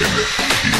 Yeah.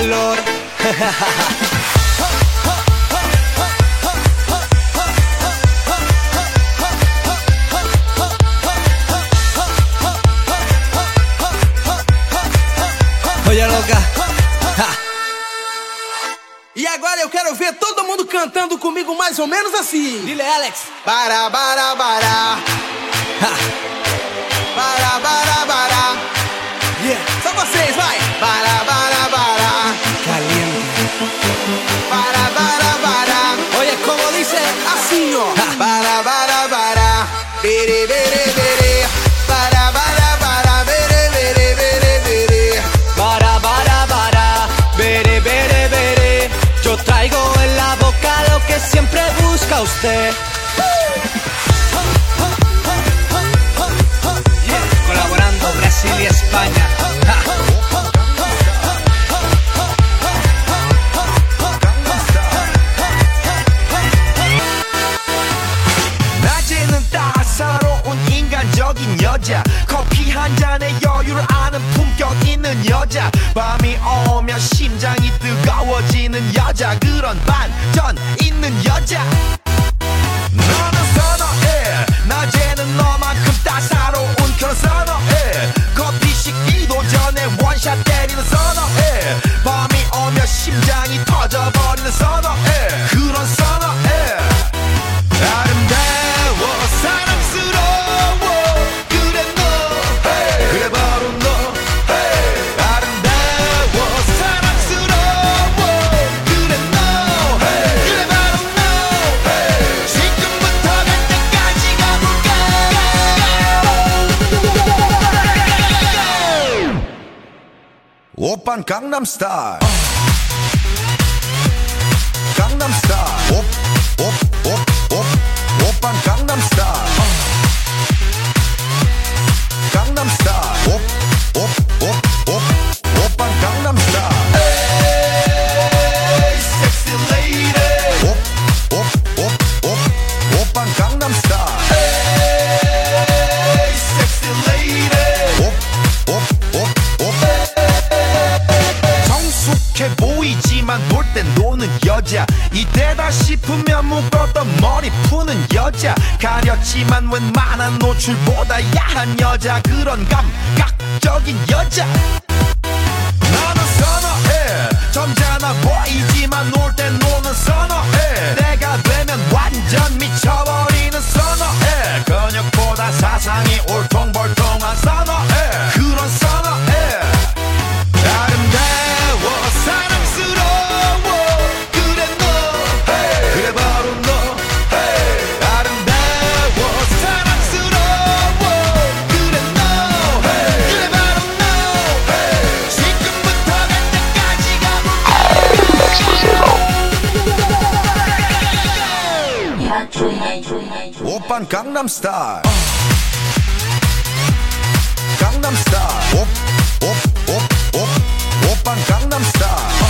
calor. Olha loca. E agora eu quero ver todo mundo cantando comigo mais ou menos assim. Lila Alex. Bara bara bará. usted. I'm Star. 하지만 웬만한 노출보다 야한 여자 그런 감각적인 여자. 나는 선어해. 점잖아 보이지만 놀 땐 노는 선 Gangnam Style. Gangnam Style. Gangnam Style. Op, op, op, op. Gangnam Style.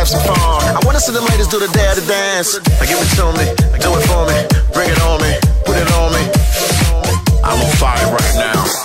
have some fun. I wanna see the ladies do the daddy dance. Now give it to me, do it for me, bring it on me, put it on me. I'm on fire right now.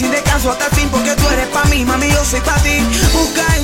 sin descanso hasta el fin porque tú eres pa' mí, mami, yo soy pa' ti. Busca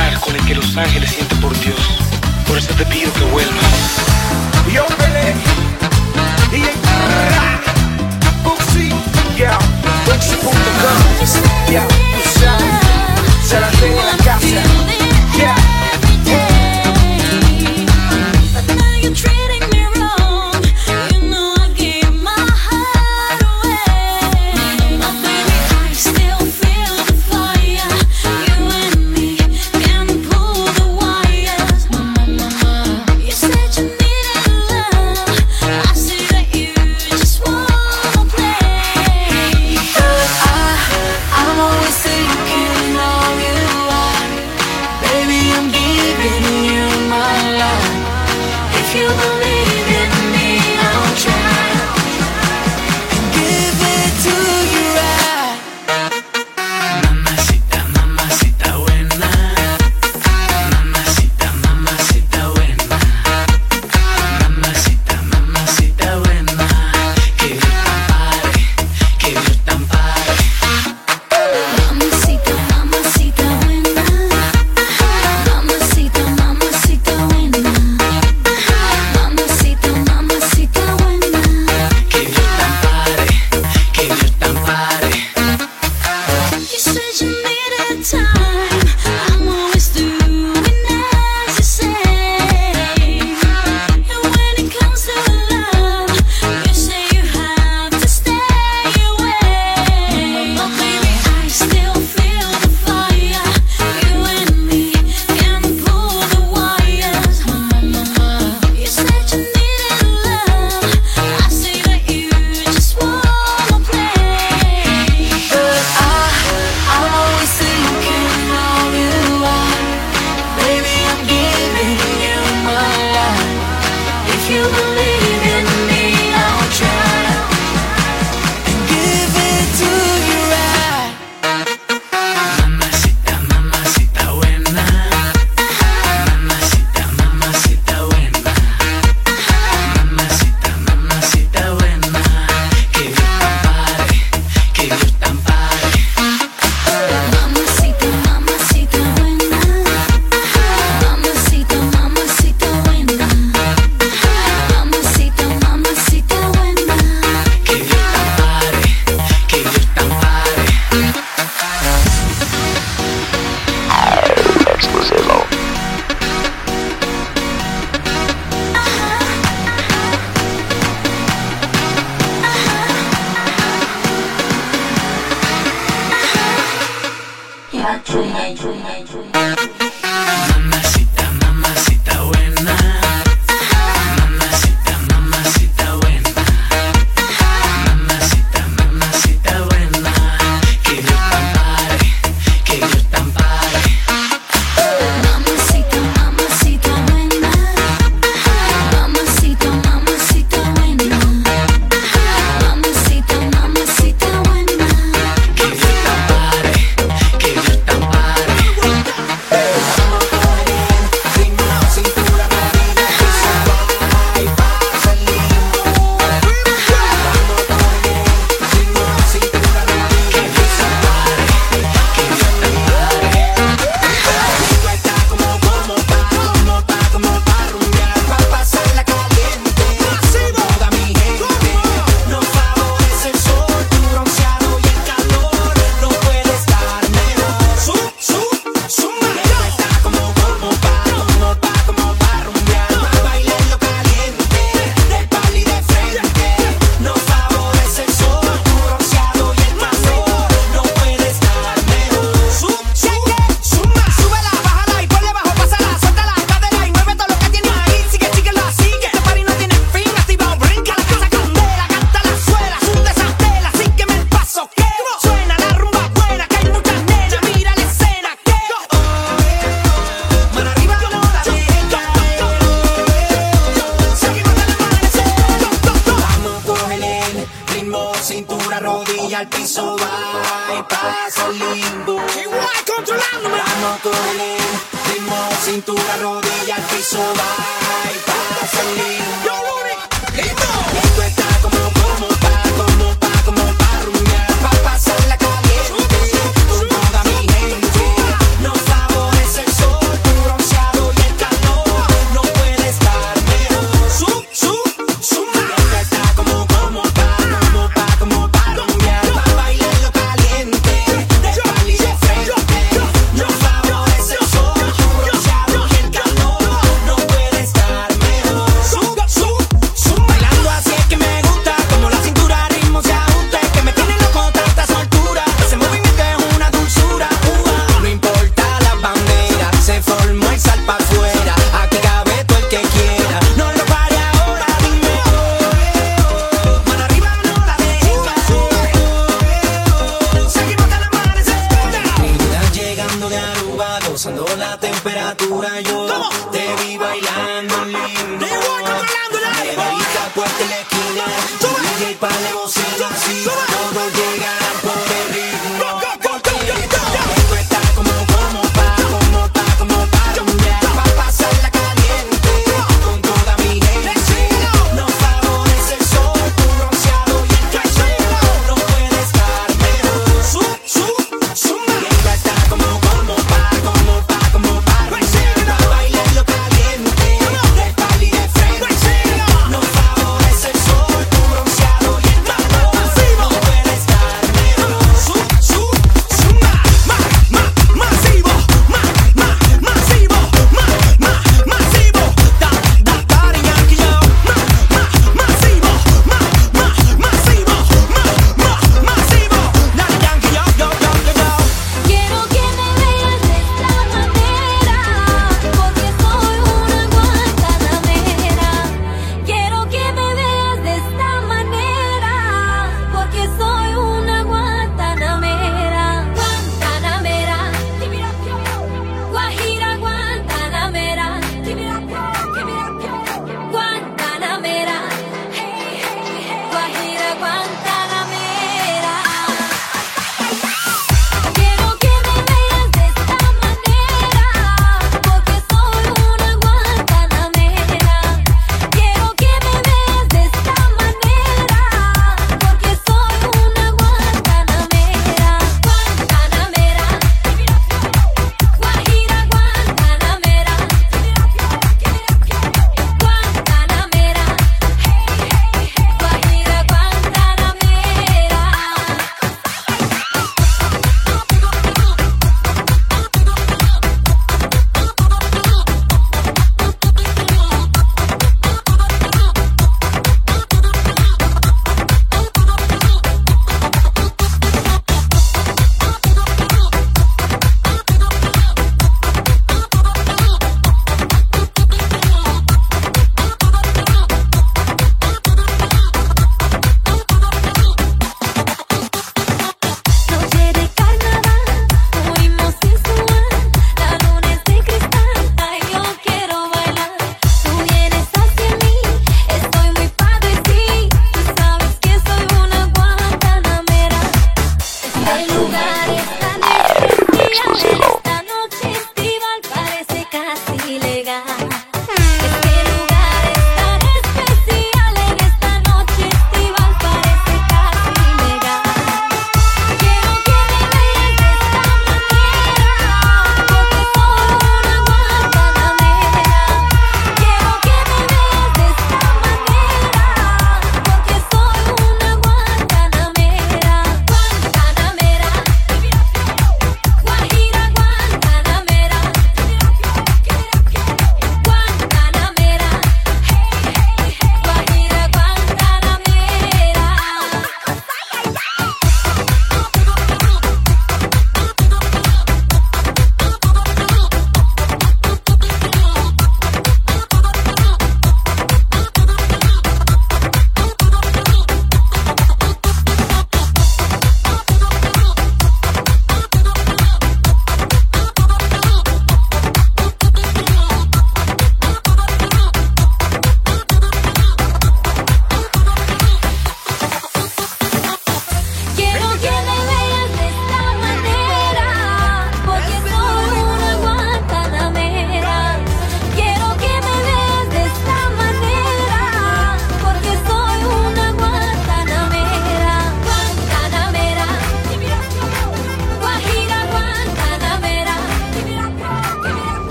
lugar con el que los ángeles sienten por Dios. Por eso te pido que vuelvas. Yo peleé y Buxi, yeah, yeah, tú sabes, se la tengo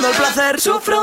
buscando el placer. Sufro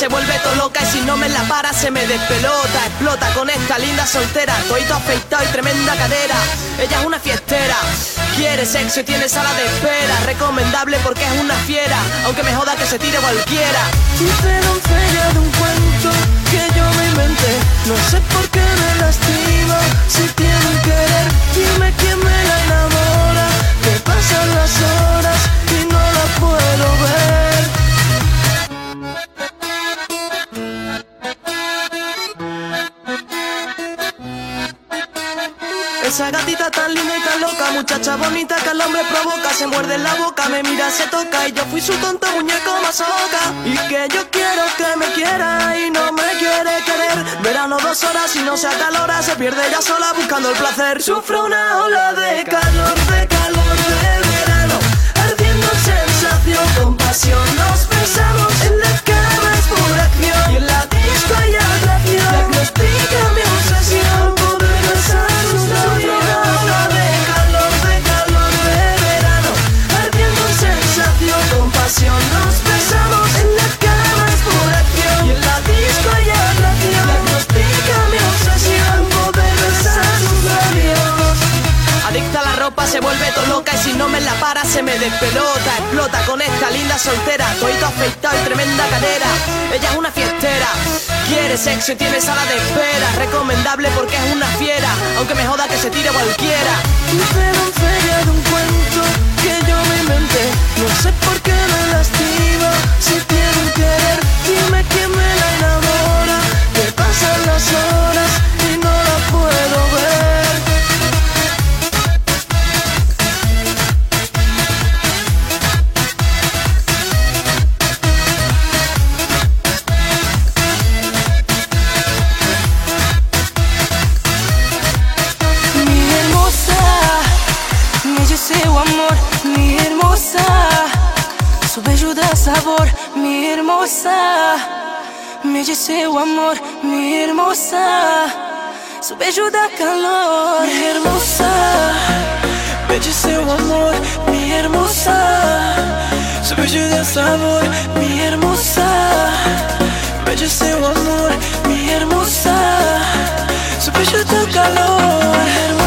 se vuelve todo loca y si no me la para se me despelota. Explota con esta linda soltera, toito afeitado y tremenda cadera. Ella es una fiestera, quiere sexo y tiene sala de espera. Recomendable porque es una fiera, aunque me joda que se tire cualquiera. Hice doncella de un cuento que yo me inventé. No sé por qué me lastima, si tiene un querer. Dime quién me la enamora. Me pasan las horas y no la puedo ver. Esa gatita tan linda y tan loca, muchacha bonita que al hombre provoca, se muerde en la boca, me mira, se toca y yo fui su tonto muñeco masoca. Y que yo quiero que me quiera y no me quiere querer. Verano dos horas y no se acalora, se pierde ella sola buscando el placer. Sufro una ola de calor, de calor de verano, ardiendo en sensación, con pasión nos besamos se vuelve todo loca y si no me la para se me despelota. Explota con esta linda soltera, toito afeitado y tremenda cadera. Ella es una fiestera, quiere sexo y tiene sala de espera. Recomendable porque es una fiera, aunque me joda que se tire cualquiera. De un cuento que yo me inventé. No sé por qué me lastima, me dice o amor, mi hermosa, su bello da calor, mi hermosa, me dice o amor, mi hermosa, su bello da sabor, mi hermosa, me dice o amor, mi hermosa. Su pecho da calor, hermosa,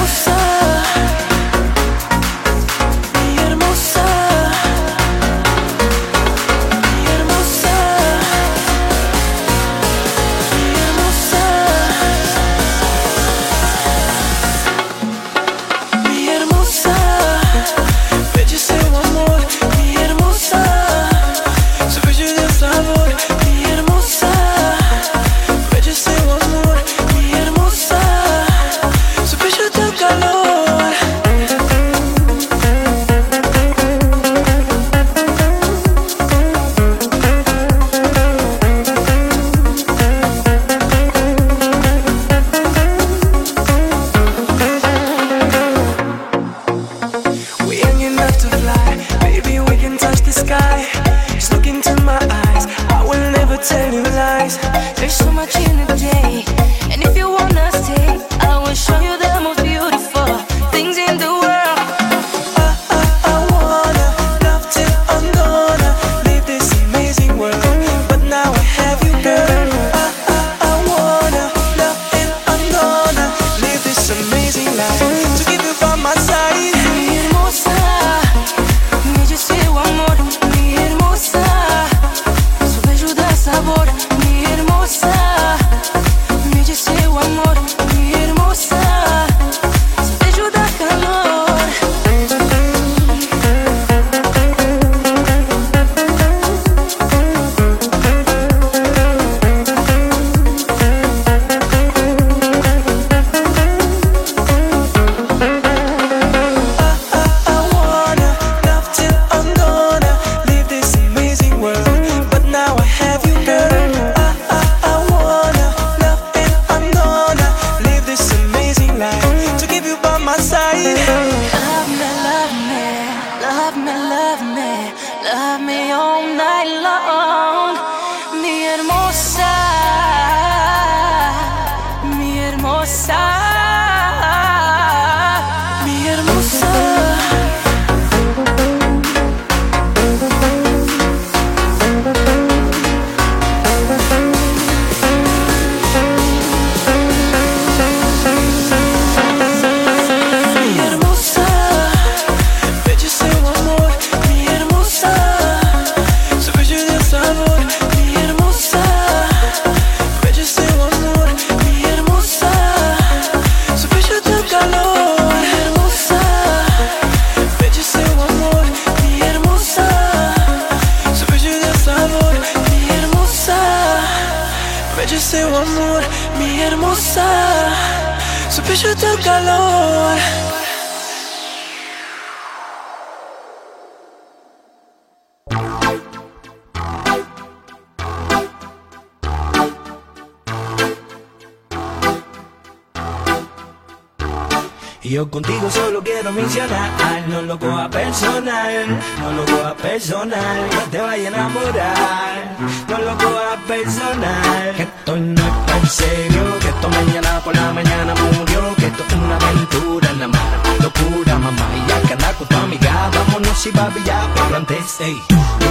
personal, no te vaya a enamorar, no lo coja personal, que esto no es tan serio, que esto mañana por la mañana murió, que esto es una aventura, la mala locura, mamá, y ya que anda con tu amiga, vámonos y ya, pero antes, ey,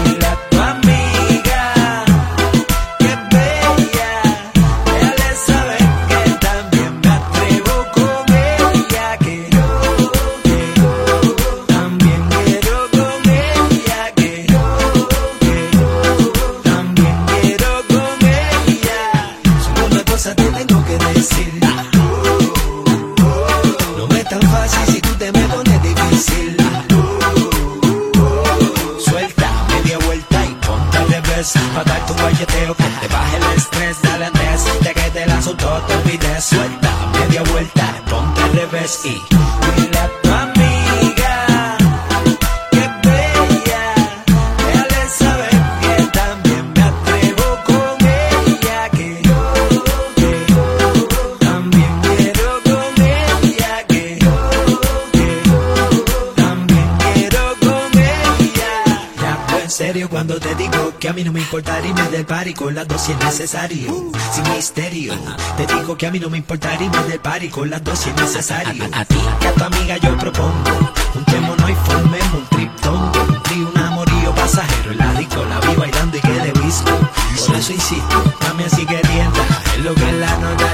dile que a mí no me importa irme del party con las dos si es necesario. Sin misterio. Te digo que a mí no me importa irme del party con las dos si es necesario. A, ti a tu amiga yo propongo. Juntémonos y formemos un triptongo. Un trío, un amorío pasajero. En la disco la vi bailando y que de disco. Por eso insisto, mami así que rienda. Es lo que la nota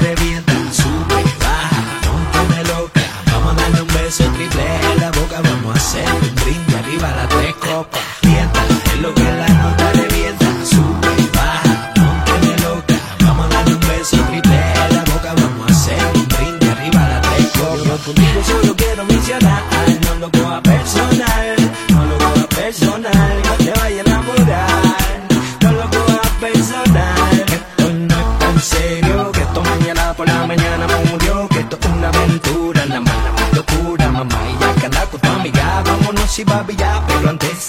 Y papi ya. Pero antes,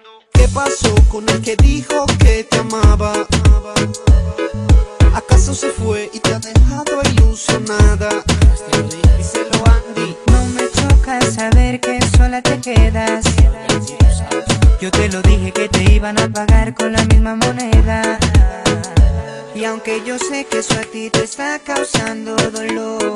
¿Qué pasó con el que dijo que te amaba? ¿Acaso se fue y te ha dejado ilusionada? Díselo Andy. No me choca saber que sola te quedas. Yo te lo dije que te iban a pagar con la misma moneda. Y aunque yo sé que eso a ti te está causando dolor,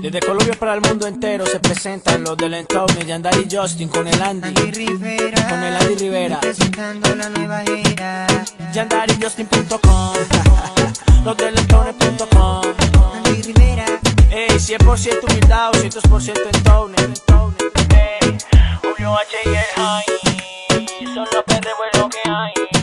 Desde Colombia para el mundo entero se presentan los del entorno Yandari y Justin con el Andy. Andy Rivera, Con el Andy Rivera. presentando la nueva era. YandariJustin.com Los del entorno.com Andy Rivera. Ey, 100% humildad, 200% entorno Ey, Julio H y el High Son los perros lo que hay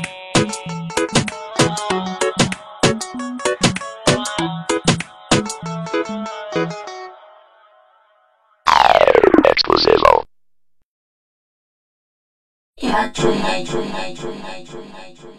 Hatchery, hatchery, true, hatchery, true.